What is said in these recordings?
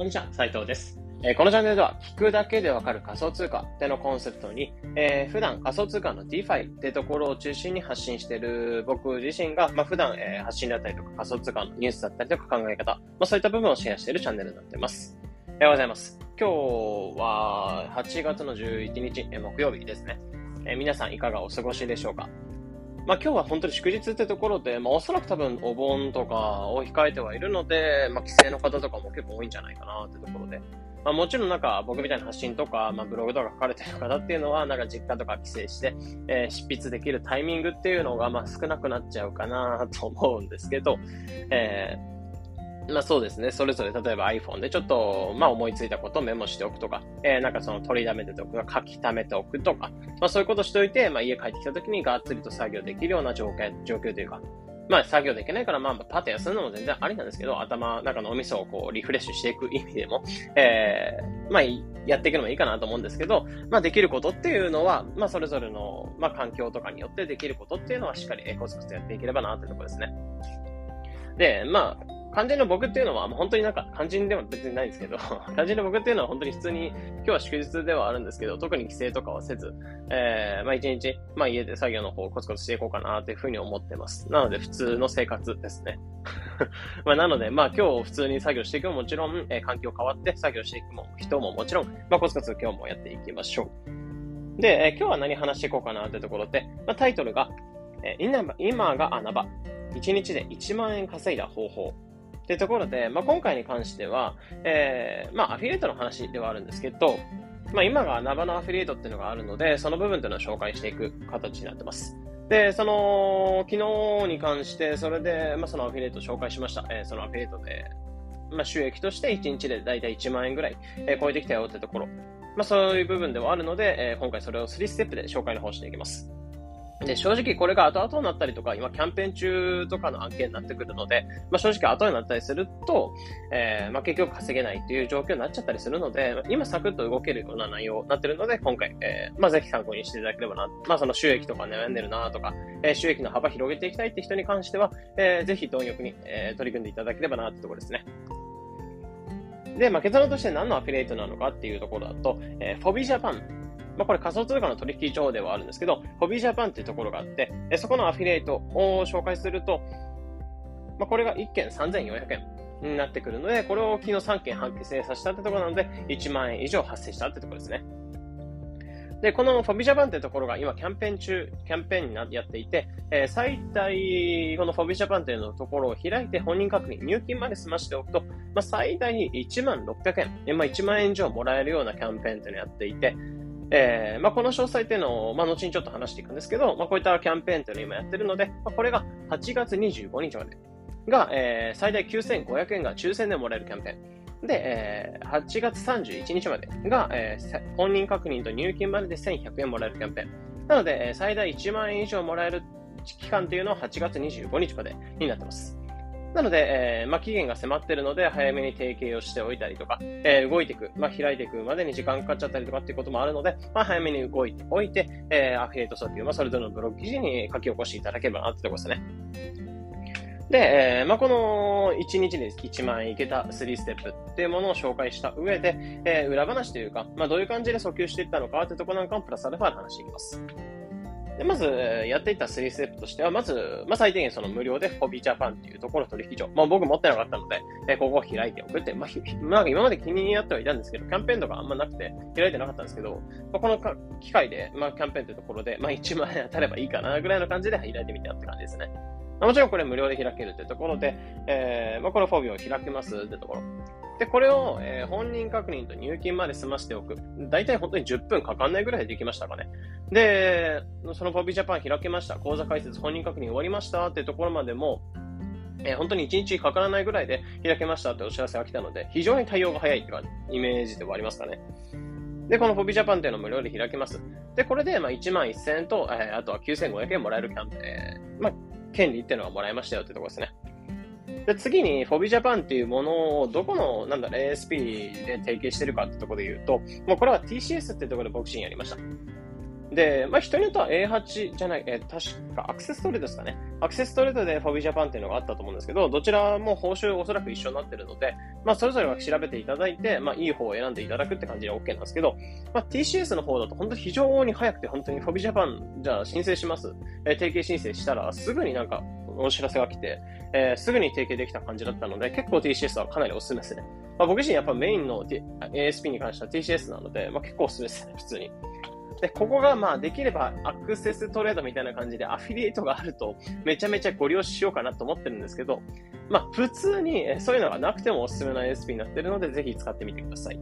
こんにちは、斉藤です。えーこのチャンネルでは、聞くだけでわかる仮想通貨ってのコンセプトに、えー普段仮想通貨の DeFi ってところを中心に発信している僕自身が、まあ、普段、えー発信だったりとか仮想通貨のニュースだったりとか考え方、まあ、そういった部分をシェアしているチャンネルになっています。おはようございます。今日は8月の11日、え木曜日ですね。え皆さんいかがお過ごしでしょうか？まあ今日は本当に祝日ってところで、まあおそらく多分お盆とかを控えてはいるので、まあ帰省の方とかも結構多いんじゃないかなってところで。まあもちろんなんか僕みたいな発信とか、まあブログとか書かれてる方っていうのは、なんか実家とか帰省して、えー執筆できるタイミングっていうのがまあ少なくなっちゃうかなと思うんですけど、えーまあそうですね。それぞれ例えば iPhone でちょっと、まあ思いついたことをメモしておくとか、えーなんかその取りだめておくとか、書き溜めておくとか、まあそういうことしておいて、まあ家帰ってきた時にがっつりと作業できるような状況、状況というか、まあ作業できないから、まあパッと休むのも全然ありなんですけど、頭の、中のお味噌をこうリフレッシュしていく意味でも、えーまあやっていくのもいいかなと思うんですけど、まあできることっていうのは、まあそれぞれの、まあ環境とかによってできることっていうのはしっかりコツコツやっていければなというところですね。で、まあ、肝心の僕っていうのは、まあ本当になんか肝心では別にないんですけど、肝心の僕っていうのは本当に普通に、今日は祝日ではあるんですけど、特に帰省とかはせず、えー、まあ一日、まあ家で作業の方をコツコツしていこうかなというふうに思ってます。なので普通の生活ですね。まあなので、まあ今日普通に作業していくももちろん、えー環境変わって作業していくも人ももちろん、まあコツコツ今日もやっていきましょう。で、えー今日は何話していこうかなというところで、まあタイトルが、えー今が穴場。1日で1万円稼いだ方法。ってところで、まあ、今回に関しては、えーまあ、アフィリエイトの話ではあるんですけど、まあ、今が穴場のアフィリエイトっていうのがあるので、その部分っていうのを紹介していく形になってます。で、その、昨日に関して、それで、まあ、そのアフィリエイトを紹介しました。えーそのアフィリエイトで、まあ、収益として1日でだいたい1万円ぐらい、えー超えてきたよってところ。まあ、そういう部分ではあるので、えー今回それを3ステップで紹介の方していきます。で、正直これが後々になったりとか、今キャンペーン中とかの案件になってくるので、まあ正直後になったりすると、えーまあ結局稼げないっていう状況になっちゃったりするので、今サクッと動けるような内容になってるので、今回、えーまあぜひ参考にしていただければな。まあその収益とか悩んでるなとか、えー収益の幅広げていきたいって人に関しては、えーぜひ貪欲に、えー取り組んでいただければなってところですね。で、まあ、結論として何のアフィリエイトなのかっていうところだと、えー、フォビージャパン。まあ、これ仮想通貨の取引所ではあるんですけど、フォビジャパンっていうところがあって、えそこのアフィリエイトを紹介すると、まあ、これが1件3400円になってくるので、これを昨日3件発生させたってところなので、1万円以上発生したってところですね。で、このフォビジャパンってところが今キャンペーン中、キャンペーンになやっていて、えー最大、このフォビジャパンっていうのところを開いて本人確認、入金まで済ましておくと、まあ、最大に1万600円、まあ、1万円以上もらえるようなキャンペーンっていうのをやっていて、えーまあ、この詳細っていうのを、まあ、後にちょっと話していくんですけど、まあ、こういったキャンペーンっていうのを今やっているので、まあ、これが8月25日までが、えー最大9500円が抽選でもらえるキャンペーン。で、えー8月31日までが、えー本人確認と入金までで1100円もらえるキャンペーン。なので、最大1万円以上もらえる期間っていうのは8月25日までになってます。なので、えーまあ、期限が迫ってるので、早めに提携をしておいたりとか、えー動いていく、まあ、開いていくまでに時間かかっちゃったりとかっていうこともあるので、まあ、早めに動いておいて、えーアフィリエイト訴求、まあ、それぞれのブログ記事に書き起こしていただければなってとこですね。で、えーまあ、この1日で1万円いけた3ステップっていうものを紹介した上で、えー裏話というか、まあ、どういう感じで訴求していったのかってとこなんかもプラスアルファで話していきます。で、まず、やっていた3ステップとしては、まず、まあ、最低限その無料でホビージャパンっていうところ取引所。まあ、僕持ってなかったので、えここを開いておくって、まあ、まあ、今まで気になってはいたんですけど、キャンペーンとかあんまなくて、開いてなかったんですけど、まあ、このか機会で、まあ、キャンペーンというところで、まあ、1万円当たればいいかな、ぐらいの感じで開いてみたって感じですね。もちろんこれ無料で開けるってところで、えーまあ、このフォビを開けますってところ。で、これを、えー本人確認と入金まで済ましておく。大体本当に10分かかんないぐらいでできましたかね。で、そのフォビジャパン開けました。口座開設、本人確認終わりましたってところまでも、えー本当に1日かからないぐらいで開けましたってお知らせが来たので、非常に対応が早いっていう、イメージではありますかね。で、このフォビジャパンっていうのを無料で開けます。で、これで、まあ、1万1000円と、えーあとは9500円もらえるキャンペーン、まあ、権利っていうのがもらえましたよってところですね。で、次に、フォビジャパンっていうものを、どこの、なんだ、ASP で提携してるかってところで言うと、もうこれは TCS ってところでボクシングやりました。で、まあ、人によっては A8 じゃない、えー確かアクセストレードですかね。アクセストレートでフォビジャパンっていうのがあったと思うんですけど、どちらも報酬おそらく一緒になってるので、まあ、それぞれは調べていただいて、まあ、いい方を選んでいただくって感じで OK なんですけど、まあ、TCS の方だと本当に非常に早くて、本当にフォビジャパン、じゃあ申請します。えー、提携申請したら、すぐになんか、お知らせが来て、えー、すぐに提携できた感じだったので、結構 TCS はかなりおすすめですね。まあ、僕自身やっぱメインの、T、ASP に関しては TCS なので、まあ、結構おすすめですね、普通に。で、ここがまあできればアクセストレードみたいな感じでアフィリエイトがあるとめちゃめちゃご利用しようかなと思ってるんですけど、まあ普通にそういうのがなくてもおすすめな ASP になってるのでぜひ使ってみてください。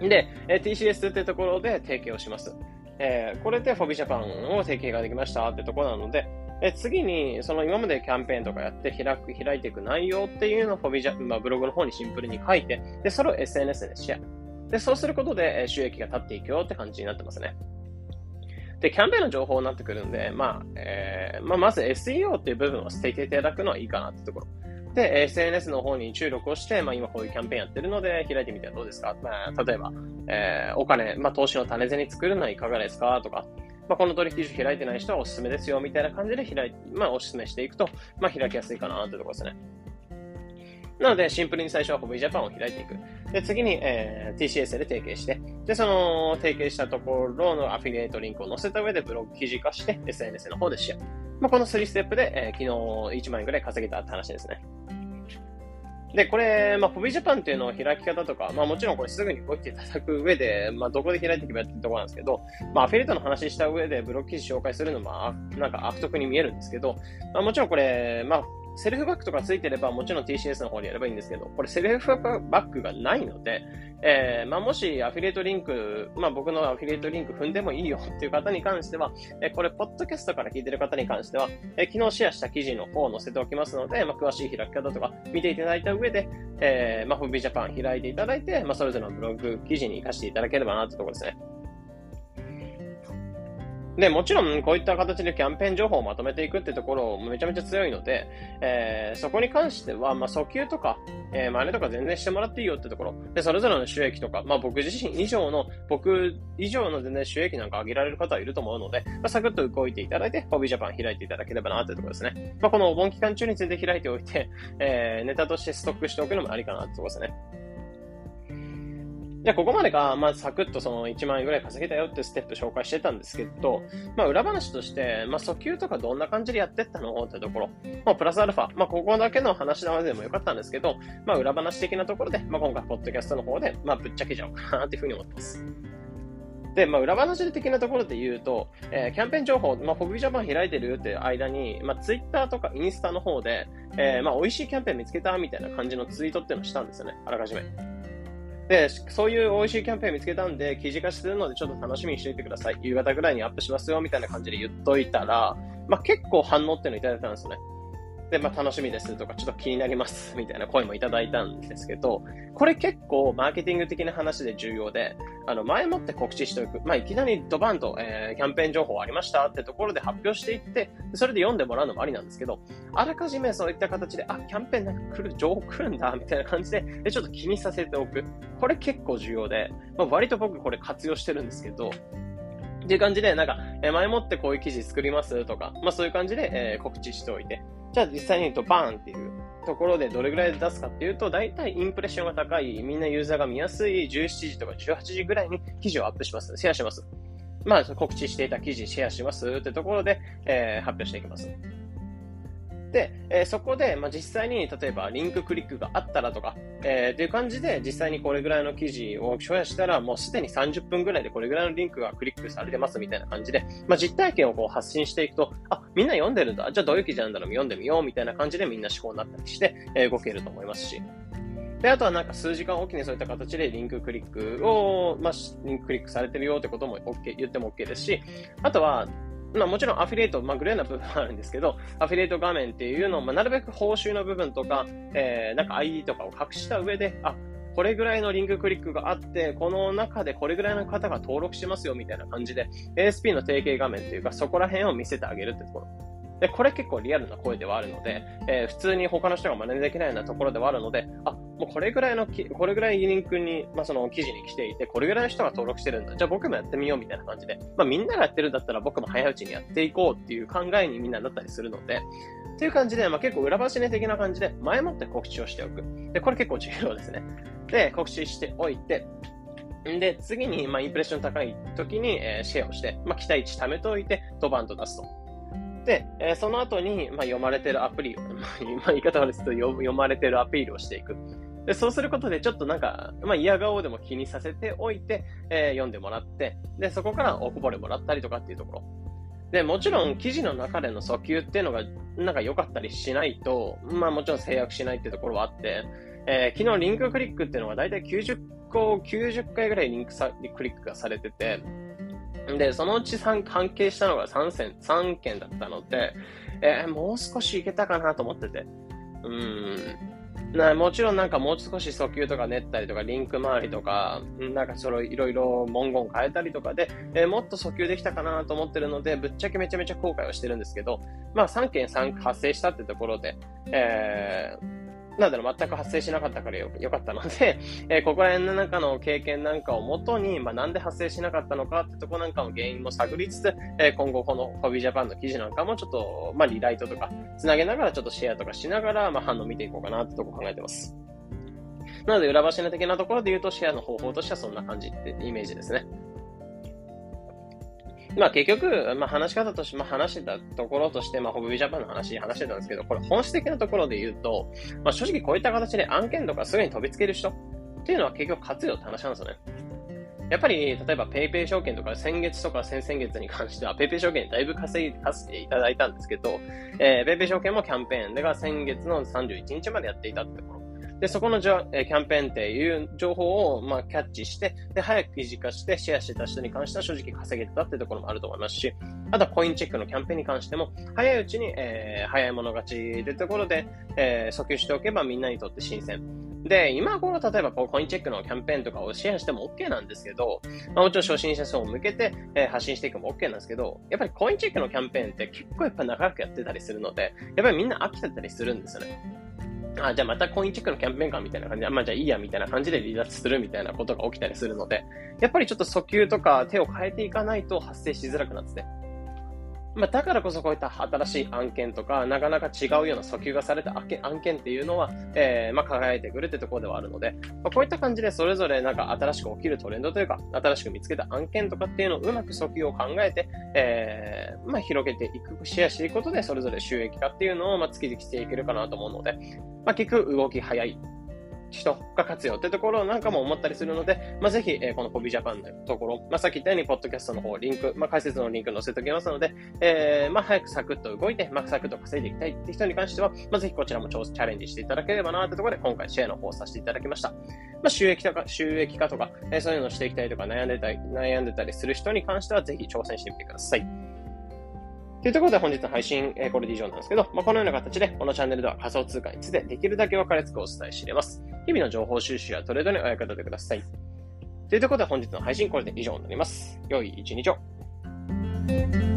で、TCS ってところで提携をします。えー、これで f o b ジャパンを提携ができましたってところなので、え次に、その今までキャンペーンとかやって開く、開いていく内容っていうのをフォビジャ、まあ、ブログの方にシンプルに書いて、で、それを SNS でシェア。で、そうすることで収益が立っていくよって感じになってますね。で、キャンペーンの情報になってくるんで、まあ、えー、まあ、まず SEO っていう部分を捨てていただくのはいいかなってところ。で、SNS の方に注力をして、まあ、今こういうキャンペーンやってるので、開いてみてはどうですか？まあ、例えば、えー、お金、まあ、投資の種銭作るのはいかがですか？とか、まあ、この取引所開いてない人はおすすめですよ、みたいな感じで開いまあ、おすすめしていくと、まあ、開きやすいかなというところですね。なので、シンプルに最初はホビージャパンを開いていく。で、次に、えー、TCS で提携して、で、その提携したところのアフィリエイトリンクを載せた上でブログ記事化して、SNS の方でシェア。まあ、この3ステップで、えー、昨日1万円くらい稼げたって話ですね。で、これ、まあ、ホビージャパンっていうのを開き方とか、まあもちろんこれすぐに動いていただく上で、まあどこで開いていけばってところなんですけど、まあアフィリエイトの話した上でブログ記事紹介するのも、なんか悪徳に見えるんですけど、まあもちろんこれ、まあセルフバックとかついてればもちろん TCS の方にやればいいんですけど、これセルフバックがないので、えー、まあ、もしアフィリエイトリンク、まあ、僕のアフィリエイトリンク踏んでもいいよっていう方に関しては、えー、これ、ポッドキャストから聞いてる方に関しては、えー、昨日シェアした記事の方を載せておきますので、まあ、詳しい開き方とか見ていただいた上で、えー、まあ、フビジャパン開いていただいて、まあ、それぞれのブログ記事に活かしていただければなってところですね。で、もちろん、こういった形でキャンペーン情報をまとめていくってところめちゃめちゃ強いので、えー、そこに関しては、まあ、訴求とか、えー、真似とか全然してもらっていいよってところ。で、それぞれの収益とか、まあ、僕自身以上の、僕以上の全然収益なんか上げられる方はいると思うので、まあ、サクッと動いていただいて、ホビージャパン開いていただければなってところですね。まあ、このお盆期間中について開いておいて、えー、ネタとしてストックしておくのもありかなってところですね。じゃあ、ここまでが、まあ、サクッとその1万円ぐらい稼げたよってステップ紹介してたんですけど、まあ、裏話として、まあ、訴求とかどんな感じでやってったのってところ、まあ、プラスアルファ、まあ、ここだけの話なのでもよかったんですけど、まあ、裏話的なところで、まあ、今回、ポッドキャストの方で、まあ、ぶっちゃけちゃおうかなっていうふうに思ってます。で、まあ、裏話的なところで言うと、えー、キャンペーン情報、まあ、ホビージャパン開いてるっていう間に、まあ、ツイッターとかインスタの方で、えー、まあ、美味しいキャンペーン見つけたみたいな感じのツイートっていうのをしたんですよね、あらかじめ。で、そういう美味しいキャンペーン見つけたんで、記事化するのでちょっと楽しみにしておいてください。夕方ぐらいにアップしますよ、みたいな感じで言っといたら、まあ、結構反応っていうのいただいたんですよね。で、まあ、楽しみですとか、ちょっと気になります、みたいな声もいただいたんですけど、これ結構マーケティング的な話で重要で、あの、前もって告知しておく。まあ、いきなりドバンと、えー、キャンペーン情報ありましたってところで発表していって、それで読んでもらうのもありなんですけど、あらかじめそういった形で、あ、キャンペーンなんか来る、情報来るんだ、みたいな感じで、でちょっと気にさせておく。これ結構重要で、まあ、割と僕これ活用してるんですけど、っていう感じで、なんか、え前もってこういう記事作ります？とか、まあそういう感じで、え、告知しておいて、じゃあ実際に言うとバーンっていうところでどれぐらいで出すかっていうと、大体インプレッションが高い、みんなユーザーが見やすい17時とか18時ぐらいに記事をアップします。シェアします。まあ、告知していた記事シェアしますってところで、えー、発表していきます。で、えー、そこで、まあ、実際に、例えば、リンククリックがあったらとか、えー、っていう感じで、実際にこれぐらいの記事をシェアしたら、もうすでに30分ぐらいでこれぐらいのリンクがクリックされてますみたいな感じで、まあ、実体験をこう発信していくと、あ、みんな読んでるんだ。じゃあどういう記事なんだろう？読んでみようみたいな感じでみんな思考になったりして、えー、動けると思いますし。で、あとはなんか数時間おきにそういった形でリンククリックを、まあ、リンククリックされてるよってことも OK、言っても OK ですし、あとは、まあもちろんアフィリエイト、まあグレーな部分はあるんですけど、アフィリエイト画面っていうのを、まあなるべく報酬の部分とか、えー、なんか ID とかを隠した上で、あ、これぐらいのリンククリックがあって、この中でこれぐらいの方が登録してますよみたいな感じで、ASP の提携画面というか、そこら辺を見せてあげるってところ。で、これ結構リアルな声ではあるので、えー、普通に他の人が真似できないようなところではあるので、あ、もうこれぐらいのき、これぐらいリンクに、まあ、その記事に来ていて、これぐらいの人が登録してるんだ。じゃあ僕もやってみようみたいな感じで、まあ、みんながやってるんだったら僕も早いうちにやっていこうっていう考えにみんななったりするので、っていう感じで、まあ、結構裏走り的な感じで、前もって告知をしておく。で、これ結構重要ですね。で、告知しておいて、で、次に、まあ、インプレッション高い時に、えー、シェアをして、まあ、期待値貯めておいて、ドバンと出すと。で、えー、その後に、まあ、読まれてるアプリ、まあ、言い方悪いですと読まれてるアピールをしていく。で、そうすることで、ちょっとなんか、まあ、嫌顔でも気にさせておいて、えー、読んでもらって、で、そこからおこぼれもらったりとかっていうところ。で、もちろん記事の中での訴求っていうのが、なんか良かったりしないと、まあもちろん制約しないっていうところはあって、えー、昨日リンククリックっていうのが大体90個、90回ぐらいリンクさクリックがされてて、で、そのうち3関係したのが3件 ,3 件だったので、えー、もう少しいけたかなと思ってて。うん。なもちろんなんかもう少し訴求とか練ったりとか、リンク周りとか、なんかそのいろいろ文言変えたりとかで、えー、もっと訴求できたかなと思ってるので、ぶっちゃけめちゃめちゃ後悔はしてるんですけど、まあ3件3発生したってところで、えーなんだろう、全く発生しなかったからよよかったので、えー、ここら辺の中の経験なんかをもとに、まあ、なんで発生しなかったのかってとこなんかの原因も探りつつ、えー、今後このホビージャパンの記事なんかもちょっと、まあ、リライトとか、つなげながらちょっとシェアとかしながら、まあ、反応見ていこうかなってとこ考えてます。なので、裏柱的なところで言うと、シェアの方法としてはそんな感じってイメージですね。まあ結局、まあ話し方として、まあ話してたところとして、まあホビジャパンの話話してたんですけど、これ本質的なところで言うと、まあ正直こういった形で案件とかすぐに飛びつける人っていうのは結局活用って話なんですよね。やっぱり、例えば PayPay 証券とか先月とか先々月に関しては PayPay 証券だいぶ稼いかせていただいたんですけど、えー、PayPay 証券もキャンペーンでが先月の31日までやっていたってところ。で、そこのじゃ、えキャンペーンっていう情報を、まあ、キャッチして、で、早く記事化してシェアしてた人に関しては正直稼げてたっていうところもあると思いますし、あとはコインチェックのキャンペーンに関しても、早いうちに、えー、早い者勝ちってところで、えー、訴求しておけばみんなにとって新鮮。で、今この例えばこうコインチェックのキャンペーンとかをシェアしても OK なんですけど、まあ、もちろん初心者層を向けて、えー、発信していくも OK なんですけど、やっぱりコインチェックのキャンペーンって結構やっぱ長くやってたりするので、やっぱりみんな飽きてたりするんですよね。あ、じゃあまたコインチェックのキャンペーンかみたいな感じ。で、まあじゃあいいやみたいな感じで離脱するみたいなことが起きたりするので、やっぱりちょっと訴求とか手を変えていかないと発生しづらくなってて、まあ、だからこそこういった新しい案件とか、なかなか違うような訴求がされた案件っていうのは、えー、まあ、輝いてくるってところではあるので、まあ、こういった感じでそれぞれなんか新しく起きるトレンドというか、新しく見つけた案件とかっていうのをうまく訴求を考えて、えー、まあ、広げていく、シェアしていくことで、それぞれ収益化っていうのを、まあ、月々していけるかなと思うので、まあ、結局動き早い。人が活用ってところなんかも思ったりするので、まあ、ぜひ、えー、このコビジャパンのところ、まあ、さっき言ったように、ポッドキャストの方、リンク、まあ、解説のリンク載せておきますので、えー、まあ、早くサクッと動いて、まあ、サクッと稼いでいきたいって人に関しては、まあ、ぜひこちらもチャレンジしていただければなってところで、今回シェアの方をさせていただきました。まあ、収益とか、収益化とか、えー、そういうのをしていきたいとか悩んでたり、悩んでたりする人に関しては、ぜひ挑戦してみてください。というところで本日の配信、えー、これで以上なんですけど、まあ、このような形で、このチャンネルでは仮想通貨についてできるだけ分かりやすくお伝えしています。日々の情報収集やトレードにお役立てください。というところで本日の配信、これで以上になります。良い一日を。